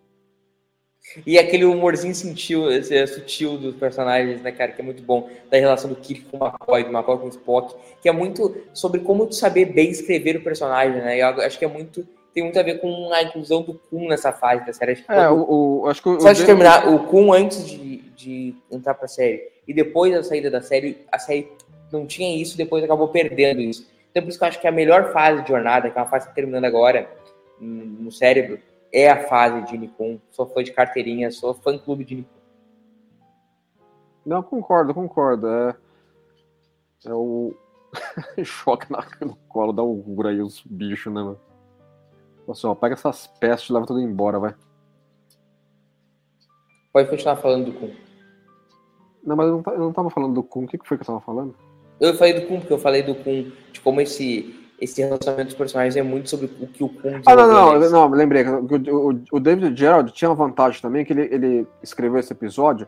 E aquele humorzinho sutil, esse, sutil dos personagens, né, cara, que é muito bom, da relação do Kirk com o McCoy, do McCoy com o Spock, que é muito sobre como tu saber bem escrever o personagem, né? Eu acho que é muito tem muito a ver com a inclusão do Kun nessa fase da série. Acho que é, o, o, acho que só de terminar o Kun antes de, de entrar pra série e depois da saída da série, a série não tinha isso, depois acabou perdendo isso. Então por isso que eu acho que a melhor fase de jornada, que é uma fase que tá terminando agora no cérebro, é a fase de Nikon. Sou fã de carteirinha, sou fã clube de Nikon. Não, concordo, concordo. É, é o choque no colo, dá o aí os bichos, né, mano? Assim, ó, pega essas pestes e leva tudo embora, vai. Pode continuar falando do Kun. Não, mas eu não, eu não tava falando do Kun. O que, que foi que eu tava falando? Eu falei do Kun, porque eu falei do Kun, de como esse, esse relacionamento dos personagens é muito sobre o que o Kun Ah, não, não, não, não, lembrei. O, o, o David Gerald tinha uma vantagem também, que ele, ele escreveu esse episódio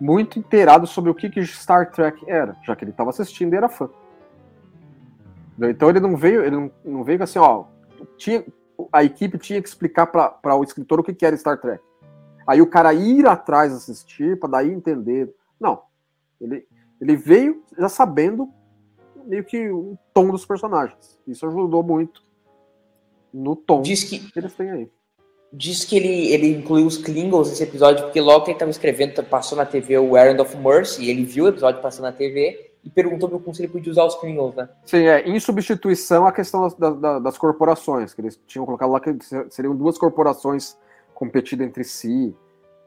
muito inteirado sobre o que, que Star Trek era, já que ele estava assistindo e era fã. Então ele não veio, ele não, não veio assim, ó, tinha, a equipe tinha que explicar para o escritor o que, que era Star Trek. Aí o cara ir atrás assistir, para daí entender. Não. Ele, ele veio já sabendo meio que o tom dos personagens. Isso ajudou muito no tom diz que, que eles têm aí. Diz que ele, ele incluiu os Klingons nesse episódio, porque logo que ele estava escrevendo, passou na TV o Errand of Mercy, ele viu o episódio passando na TV e perguntou Kun se ele podia usar os Klingons, né? Sim, é, em substituição à questão das, das, das corporações, que eles tinham colocado lá que seriam duas corporações competindo entre si,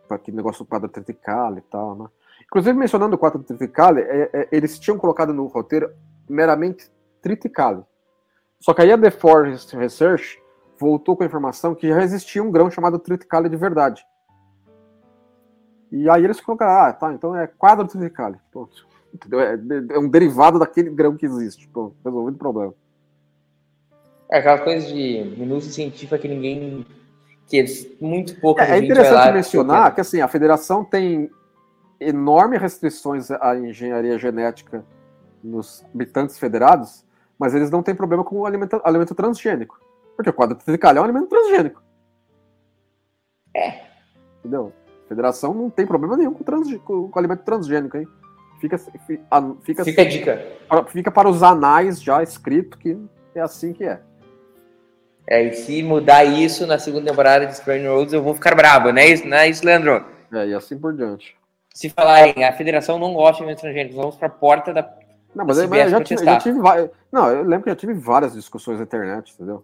para aquele negócio do quadro triticale e tal, né? Inclusive, mencionando o quadro triticale, é, é, eles tinham colocado no roteiro meramente triticale. Só que aí a The Forest Research voltou com a informação que já existia um grão chamado triticale de verdade. E aí eles colocaram, ah, tá, então é quadro triticale. Pronto. Entendeu? É, é um derivado daquele grão que existe. Resolvido o problema. É aquela coisa de minúcia científica que ninguém. que muito pouco. É, é interessante mencionar que assim, a federação tem enormes restrições à engenharia genética nos habitantes federados, mas eles não têm problema com o alimento, alimento transgênico. Porque o quadro triticale é um alimento transgênico. É. Entendeu? A federação não tem problema nenhum com, trans, com, com alimento transgênico, hein? Fica, fica, fica a dica. Fica para os anais já escrito que é assim que é. É, e se mudar isso na segunda temporada de Strange Roads, eu vou ficar bravo, não é isso, não é isso Leandro? É, e assim por diante. Se falar em a federação não gosta de estrangeiros, vamos para a porta da. Não, mas, eu, já, tive, já tive Não, eu lembro que já tive várias discussões na internet, entendeu?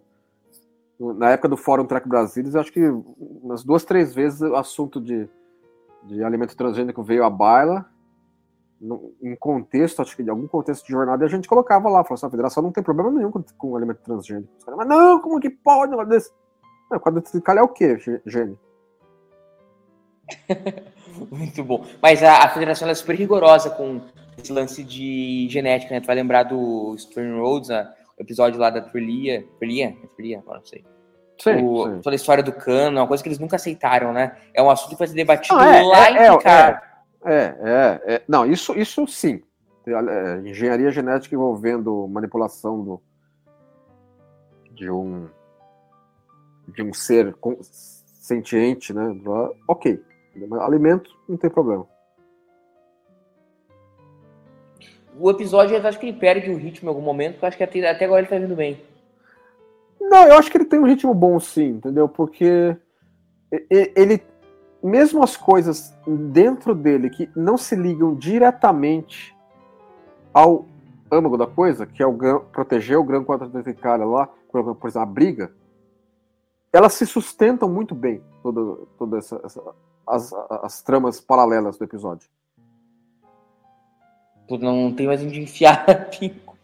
Na época do Fórum Track Brasilis, acho que umas duas, três vezes o assunto de, de alimento transgênico veio à baila em contexto, acho que de algum contexto de jornada, a gente colocava lá, falou assim, a federação não tem problema nenhum com, com alimento transgênico. Mas não, como que pode desse? Não, quadro triticale é o quê, gênio? Muito bom. Mas a, a federação é super rigorosa com esse lance de genética, né? Tu vai lembrar do Stern Roads, o episódio lá da Trilia. Trilia? É Trilia? Agora não sei. Sim, o, sim. Toda a história do cano, é uma coisa que eles nunca aceitaram, né? É um assunto que vai ser debatido ah, é, lá é, em é, é, é, é, Não, isso, isso sim. É, engenharia genética envolvendo manipulação do, de um de um ser sentiente, né? Ok. Alimento não tem problema. O episódio, eu acho que ele perde o ritmo em algum momento, porque eu acho que até, até agora ele tá vindo bem. Não, eu acho que ele tem um ritmo bom sim, entendeu? Porque ele, mesmo as coisas dentro dele que não se ligam diretamente ao âmago da coisa, que é o grão, proteger o grão contra a cara lá, por exemplo, a briga, elas se sustentam muito bem, toda, toda essa, essa as, as, tramas paralelas do episódio. Não tem mais onde enfiar pico.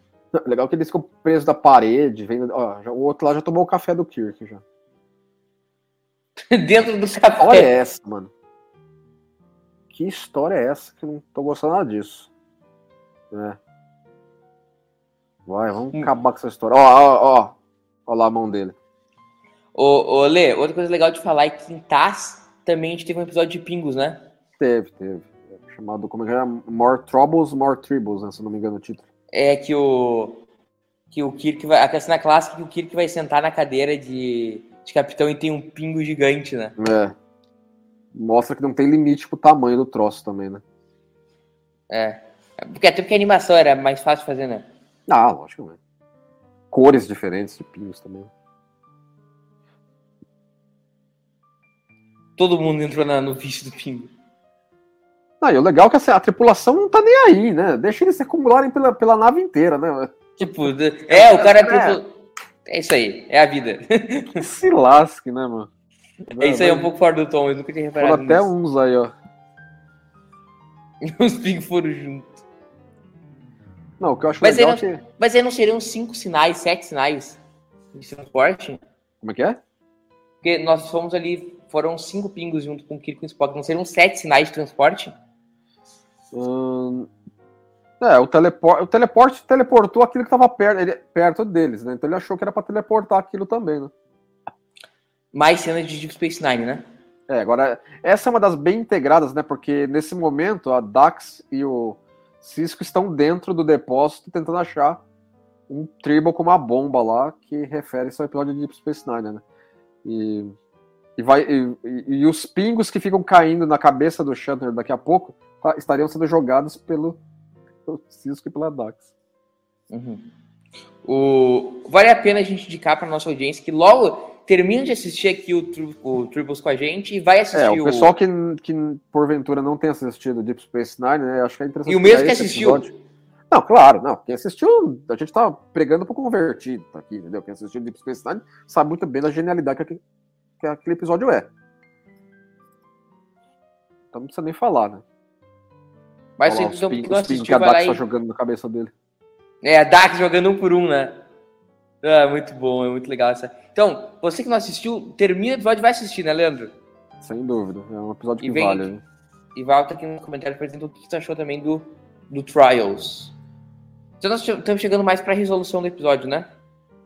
Legal que eles ficam presos da parede, vem, ó, já, o outro lá já tomou o café do Kirk já. Dentro do café. Olha essa, mano. Que história é essa que não tô gostando nada disso. É. Vai, vamos hum. acabar com essa história. Ó, ó, ó. Ó lá a mão dele. Ô, ô, Lê, outra coisa legal de falar é que em Taz também a gente teve um episódio de pingos, né? Teve, teve. Chamado, como é que é? More Troubles, More Tribbles, né, se não me engano o título. É que o. Que o Kirk vai. A cena clássica é que o Kirk vai sentar na cadeira de, de capitão e tem um pingo gigante, né? É. Mostra que não tem limite pro tamanho do troço também, né? É. Porque até porque a animação era mais fácil de fazer, né? Ah, lógico, né? Cores diferentes de pingos também. Todo mundo entrou na, no vício do pingo. Não, e o legal é que assim, a tripulação não tá nem aí, né? Deixa eles se acumularem pela, pela nave inteira, né? Tipo, é, o cara é, é isso aí, é a vida. se lasque, né, mano? É isso aí, é um pouco fora do tom, eu nunca tinha reparado. Foram até uns aí, ó. Os pingos foram juntos. Não, o que eu acho mas legal aí não, é que... Mas aí não seriam cinco sinais, sete sinais de transporte? Como é que é? Porque nós fomos ali foram cinco pingos junto com o Kirk e o Spock. Não seriam sete sinais de transporte? Hum, é, o, telepor, o teleporte teleportou aquilo que estava perto, ele, perto deles, né? Então ele achou que era para teleportar aquilo também, né? Mais cenas de Deep Space Nine, né? É, agora, essa é uma das bem integradas, né? Porque nesse momento a Dax e o Cisco estão dentro do depósito tentando achar um tribal com uma bomba lá que refere-se ao episódio de Deep Space Nine, né? E e, vai, e, e, os pingos que ficam caindo na cabeça do Shatner daqui a pouco tá, estariam sendo jogados pelo, pelo Cisco e pela Dax. Uhum. O, vale a pena a gente indicar para nossa audiência que logo termina de assistir aqui o, o Tribbles com a gente e vai assistir é, o... pessoal que, que porventura não tem assistido Deep Space Nine, né, acho que é interessante. E o mesmo que assistiu... Episódio. Não, claro, não. Quem assistiu, a gente tá pregando pro convertido tá aqui, entendeu? Quem assistiu Deep Space Nine sabe muito bem da genialidade que, que aquele episódio é. Então não precisa nem falar, né? Mas então, que não assistiu, que a Dax tá jogando na cabeça dele. É, a Dax jogando um por um, né? É, muito bom, é muito legal essa. Então, você que não assistiu, termina o episódio e vai assistir, né, Leandro? Sem dúvida, é um episódio que vem, vale. E volta aqui no comentário apresenta o que você achou também do, do Trials. Então nós estamos chegando mais para a resolução do episódio, né?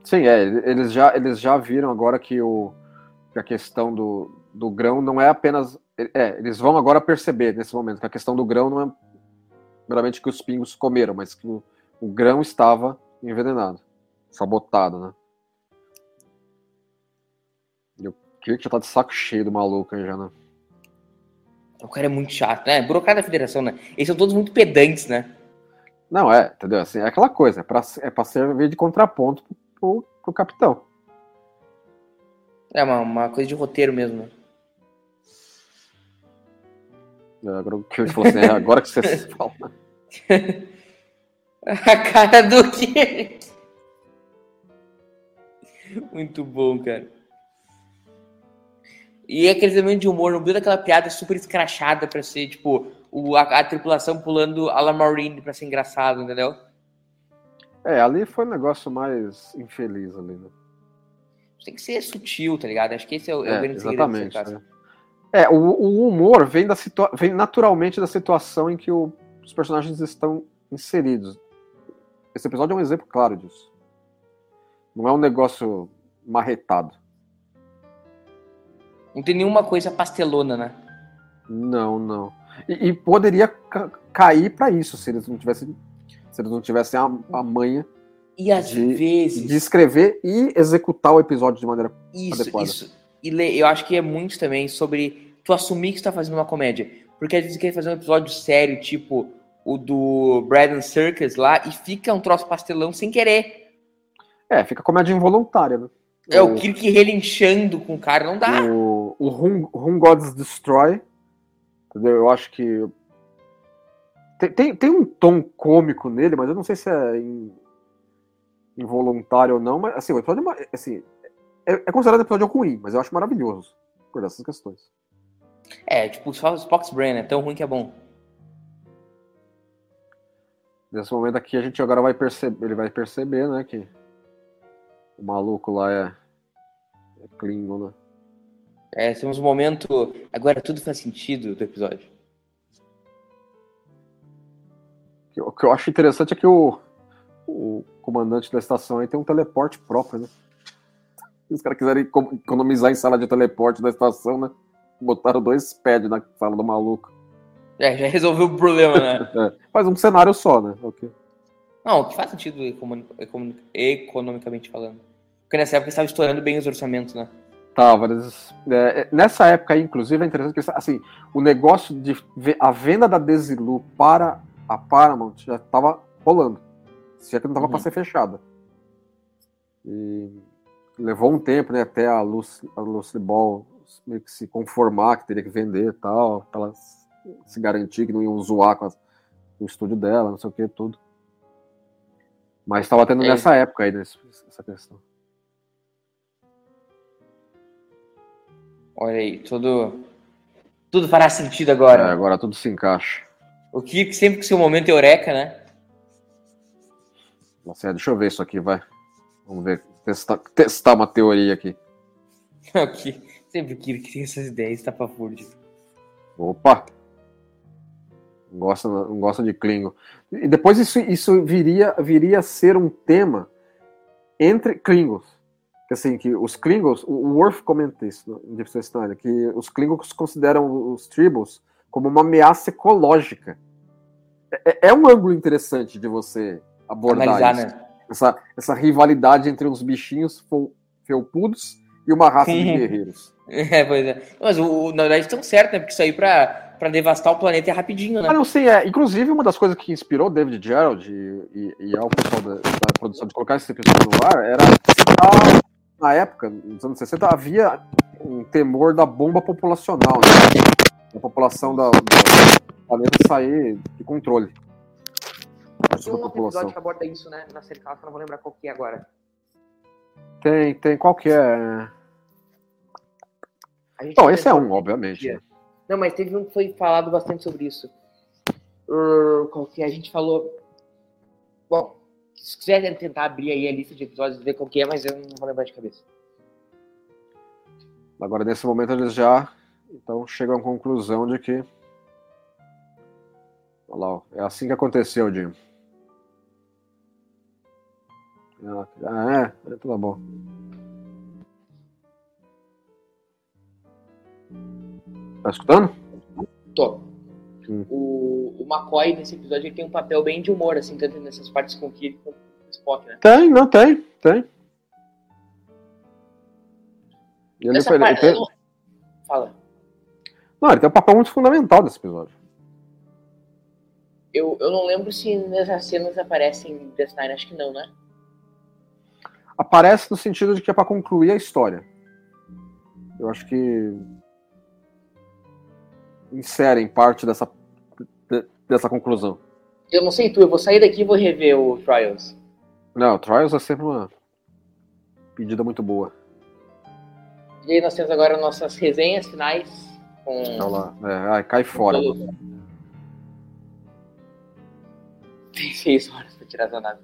Sim, é, eles já, eles já viram agora que o, que a questão do, do grão não é apenas. É, eles vão agora perceber nesse momento que a questão do grão não é meramente que os pingos comeram, mas que o, o grão estava envenenado, sabotado, né? E o Kirk já tá de saco cheio do maluco aí já, né? O cara é muito chato, né? Burocrata da federação, né? Eles são todos muito pedantes, né? Não, é, entendeu? Assim, é aquela coisa, é pra, é pra servir de contraponto pro, pro, pro capitão. É uma, uma coisa de roteiro mesmo. Né? Agora que eu falou assim, é agora que você fala. A cara do quê? Muito bom, cara. E é aquele elemento de humor, não viu daquela piada super escrachada pra ser, tipo, o, a, a tripulação pulando a la Marine pra ser engraçado, entendeu? É, ali foi um negócio mais infeliz ali, né? tem que ser sutil, tá ligado? Acho que esse é o, é, é o grande exatamente, segredo é. É, o, o, humor vem, da situa vem naturalmente da situação em que o, os personagens estão inseridos. Esse episódio é um exemplo claro disso. Não é um negócio marretado. Não tem nenhuma coisa pastelona, né? Não, não. E, e poderia ca cair para isso se eles não tivessem se eles não tivessem a, a manha e às de, vezes. De escrever e executar o episódio de maneira isso, adequada. Isso. E eu acho que é muito também sobre tu assumir que está fazendo uma comédia. Porque às vezes quer fazer um episódio sério, tipo o do Brandon Circus lá, e fica um troço pastelão sem querer. É, fica comédia involuntária, né? É, o, o Kirk relinchando com o cara, não dá. O, o Room, Gods Destroy, entendeu? Eu acho que. Tem, tem, tem, um tom cômico nele, mas eu não sei se é em, involuntário ou não, mas assim, o episódio é, assim, é, é considerado um episódio ruim, mas eu acho maravilhoso por essas questões. É, tipo, só Spock's Brain é tão ruim que é bom. Nesse momento aqui a gente agora vai perceber, ele vai perceber, né, que o maluco lá é, é Klingon, né? É, temos um momento. Agora tudo faz sentido do episódio. O que eu acho interessante é que o, o comandante da estação aí tem um teleporte próprio, né? Os caras quiserem economizar em sala de teleporte da estação, né? Botaram dois pads na sala do maluco. É, já resolveu o problema, né? é, faz um cenário só, né? Okay. Não, que faz sentido economicamente falando. Porque nessa época estava estourando bem os orçamentos, né? Tava. É, nessa época aí, inclusive, é interessante que assim, o negócio de a venda da Desilu para a Paramount já estava rolando. Se é que não estava uhum. para ser fechada. E levou um tempo, né, até a Lucy, a Lucy Ball meio que se conformar que teria que vender e tal, para ela se garantir que não iam zoar com, com o estúdio dela, não sei o que, tudo. Mas estava tendo é. nessa época aí, nessa questão. Olha aí, tudo, tudo fará sentido agora. É, agora tudo se encaixa. O que sempre que seu momento eureka, né? Nossa, deixa eu ver isso aqui, vai. Vamos ver, testar, testar uma teoria aqui. aqui. Sempre que tem essas ideias, tá pra fúrdio. Opa! Não gosta, não gosta de Klingon. E depois isso, isso viria, viria a ser um tema entre Klingons que assim, que os Klingons, o Worf comenta isso no Deep Space Nine, que os Klingons consideram os Tribbles como uma ameaça ecológica. É, é, é um ângulo interessante de você abordar Analisar, isso. Né? Essa, essa rivalidade entre uns bichinhos felpudos e uma raça de guerreiros. É, pois é. Mas o, na verdade estão certo, né? Porque isso aí pra, pra devastar o planeta é rapidinho, né? Ah, não sei, é. Inclusive, uma das coisas que inspirou David Gerald e, e, e ao pessoal da, da, produção de colocar esse episódio no ar era na época, nos anos 60, havia um temor da bomba populacional, né? A população da, do planeta sair de controle. Tem um episódio que aborda isso, né? Na série Clássica, não vou lembrar qual que é agora. Tem, tem. Qual que é? Bom, esse é um, obviamente. Não, mas teve um que foi falado bastante sobre isso. Uh, qual que é? A gente falou... Bom, se quiser tentar abrir aí a lista de episódios e ver qual que é, mas eu não vou lembrar de cabeça. Agora, nesse momento, eles já então chegam à conclusão de que. Olha lá, é assim que aconteceu, Jim. Ah, é, é tudo bom. Tá escutando? Tô. Hum. O, o McCoy, nesse episódio, ele tem um papel bem de humor, assim, tanto nessas partes com o Kirk quanto com o Spock, né? Tem, não, tem, tem. Ele, ele, ele tem... Fala. Não, ele tem um papel muito fundamental nesse episódio. Eu, eu não lembro se nessas cenas aparecem Death Nine, acho que não, né? Aparece no sentido de que é para concluir a história. Eu acho que inserem parte dessa, dessa conclusão. Eu não sei tu, eu vou sair daqui e vou rever o Trials. Não, o Trials é sempre uma pedida muito boa. E aí nós temos agora nossas resenhas finais com. Olha lá, é, ai, cai fora. Tem seis horas pra tirar essa nave.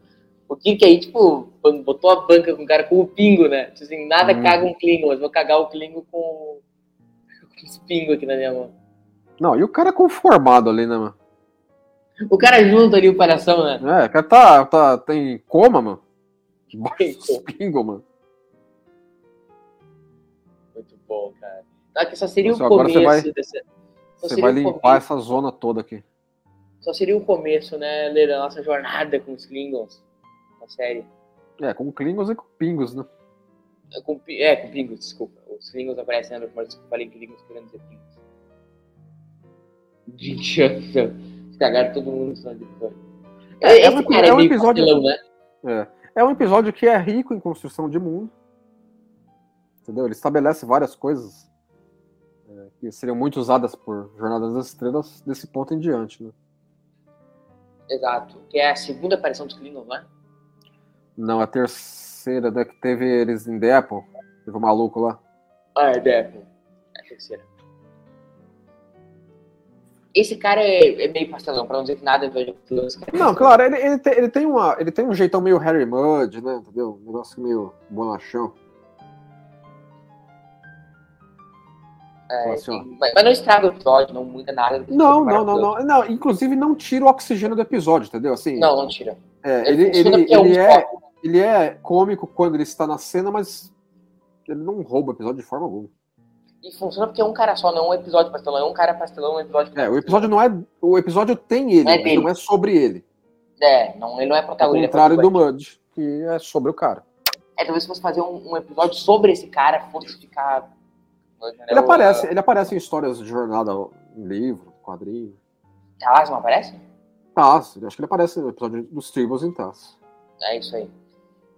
O Kirk aí, tipo, botou a banca com o cara com o pingo, né? Tipo assim, nada hum. caga um Klingon, mas vou cagar o Klingon com, com os pingos aqui na minha mão. Não, e o cara conformado ali, né, mano? O cara junto ali o coração, né? É, o cara tá, tá, tem coma, mano. Debaixo pingo, mano. Muito bom, cara. Não, que só seria Nossa, o começo você vai, dessa... Você vai limpar essa zona toda aqui. Só seria o começo, né, da nossa jornada com os Klingons série. É, com Klingons e com Pingos, né? É, com, é, com Pingos, desculpa. Os Klingons aparecem, né, mas eu falei Klingons querendo dizer Pingos. 20 anos, cagaram todo mundo no episódio. É, é, um, cara é, é um episódio, pastelão, né? É, é um episódio que é rico em construção de mundo. Entendeu? Ele estabelece várias coisas é, que seriam muito usadas por Jornadas das Estrelas desse ponto em diante, né? Exato. Que é a segunda aparição dos Klingons, não é? Não, a terceira, né, que teve eles em Apple. Teve o maluco lá. Ah, é Apple. É a terceira. Esse cara é, é meio pastelão, pra não dizer que nada é Não, claro, ele, ele, tem, ele, tem uma, ele tem um jeitão meio Harry Mudd, né? Entendeu? Um negócio meio bonachão. É, assim, mas, não estraga o episódio, não muda nada. Não, não, não, não, não. Inclusive não tira o oxigênio do episódio, entendeu? Assim, não, não tira. É, ele, ele, ele, é, ele é cômico quando ele está na cena, mas ele não rouba o episódio de forma alguma. E funciona porque é um cara só, não é um episódio pastelão, é um cara pastelão, um episódio É, o episódio não é. O episódio tem ele, é não é sobre ele. É, não, ele não é protagonista. Ao contrário é do Mud, que é sobre o cara. É, talvez se fosse fazer um, um episódio sobre esse cara, fosse ficar. Ele aparece, ele aparece em histórias de jornada, em livro, quadrinho. Taz não aparece? Taz, acho que ele aparece no episódio dos Tribos em Taz. É isso aí.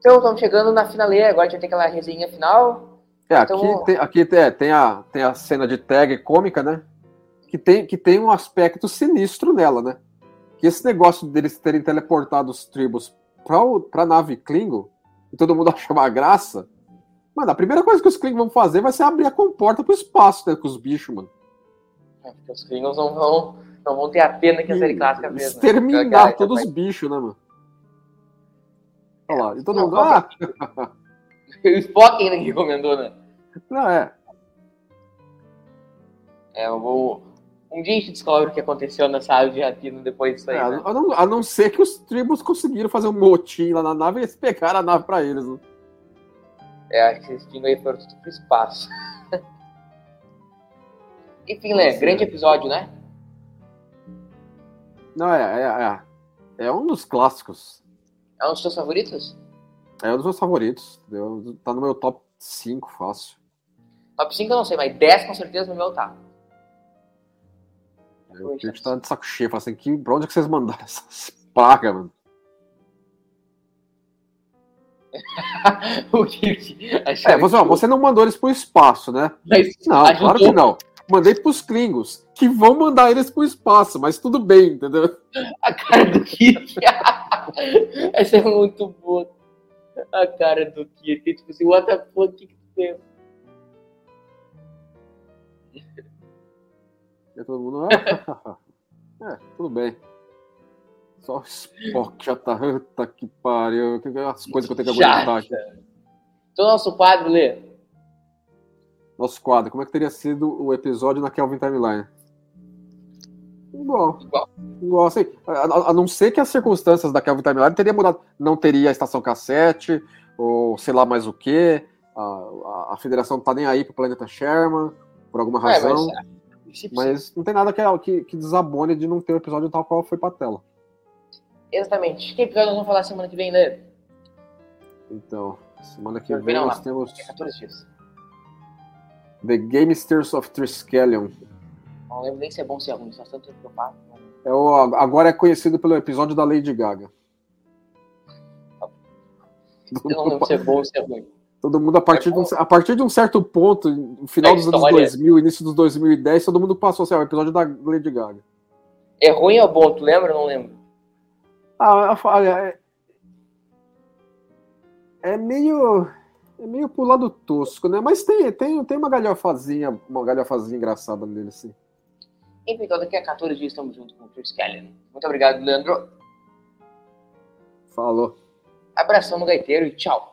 Então, estamos chegando na finaleira, agora a gente ter aquela resenha final. É, aqui, então... tem, aqui tem, tem, a, tem a cena de tag cômica, né? Que tem, que tem um aspecto sinistro nela, né? Que esse negócio deles terem teleportado os tribos pra, pra nave Klingon, e todo mundo acha uma graça. Mano, a primeira coisa que os Klingons vão fazer vai ser abrir a comporta pro espaço, né? Com os bichos, mano. É, porque os Klingons não vão, não vão ter a pena que a série clássica fez. Né? Exterminar né? todos os bichos, né, mano? Olha lá, e todo mundo. Ah! o Spock ainda que recomendou, né? Não, é. É, eu vou. Um dia a gente descobre o que aconteceu nessa área de Rapino depois disso aí. É, né? a, não, a, não, ser que os tribos conseguiram fazer um motim lá na nave e eles pegaram a nave pra eles. Né? É, acho que esses pingos aí foram tudo pro espaço. Enfim, Lê, grande episódio, né? Não, é, é, é. É um dos clássicos. É um dos seus favoritos? É um dos meus favoritos. Tá no meu top 5 fácil. Top 5 eu não sei, mas 10 com certeza no meu tá. Eu, a gente tá de saco cheio. Assim, que, pra onde é que vocês mandaram essas pragas, mano? o que é, você, ó, você não mandou eles pro espaço, né? Mas não, ajudou. claro que não. Mandei pros Klingos, que vão mandar eles pro espaço, mas tudo bem, entendeu? A cara do Kit. Essa é muito boa. A cara do Kit. Tipo assim, what the fuck, que que tem? E todo mundo. é, tudo bem. Só o Spock já tá. Puta que pariu. As coisas que eu tenho que aguentar aqui. Então, nosso quadro, Lê. Nosso quadro. Como é que teria sido o episódio na Kelvin Timeline? Igual. Igual. Igual, assim. A, a, não ser que as circunstâncias da Kelvin Timeline teria mudado. Não teria a estação cassete, ou sei lá mais o que. A, a, a, federação não tá nem aí pro planeta Sherman, por alguma razão. É, mas mas não tem nada que, que, que desabone de não ter o episódio tal qual foi pra tela. Exatamente. Que episódio nós vamos falar semana que vem, né? Então, semana que vem nós lá. temos. É 14 dias. The Gamesters of Triskelion. Não lembro nem se é bom ou se é ruim, só tanto que eu falo. É o, agora é conhecido pelo episódio da Lady Gaga. Eu não lembro se é bom ou se é ruim. Todo mundo, a partir, é de, um, a partir de um certo ponto, no final dos anos 2000, início dos 2010, todo mundo passou assim, o episódio da Lady Gaga. É ruim ou bom? Tu lembra ou não lembro? Ah, olha, é, é meio é meio pro lado tosco, né? Mas tem, tem, tem uma galhofazinha, uma galhofazinha engraçada nele, assim. Enfim, então daqui a 14 dias estamos junto com o Chris Kelly. Muito obrigado, Leandro. Falou. Abração no gaiteiro e tchau.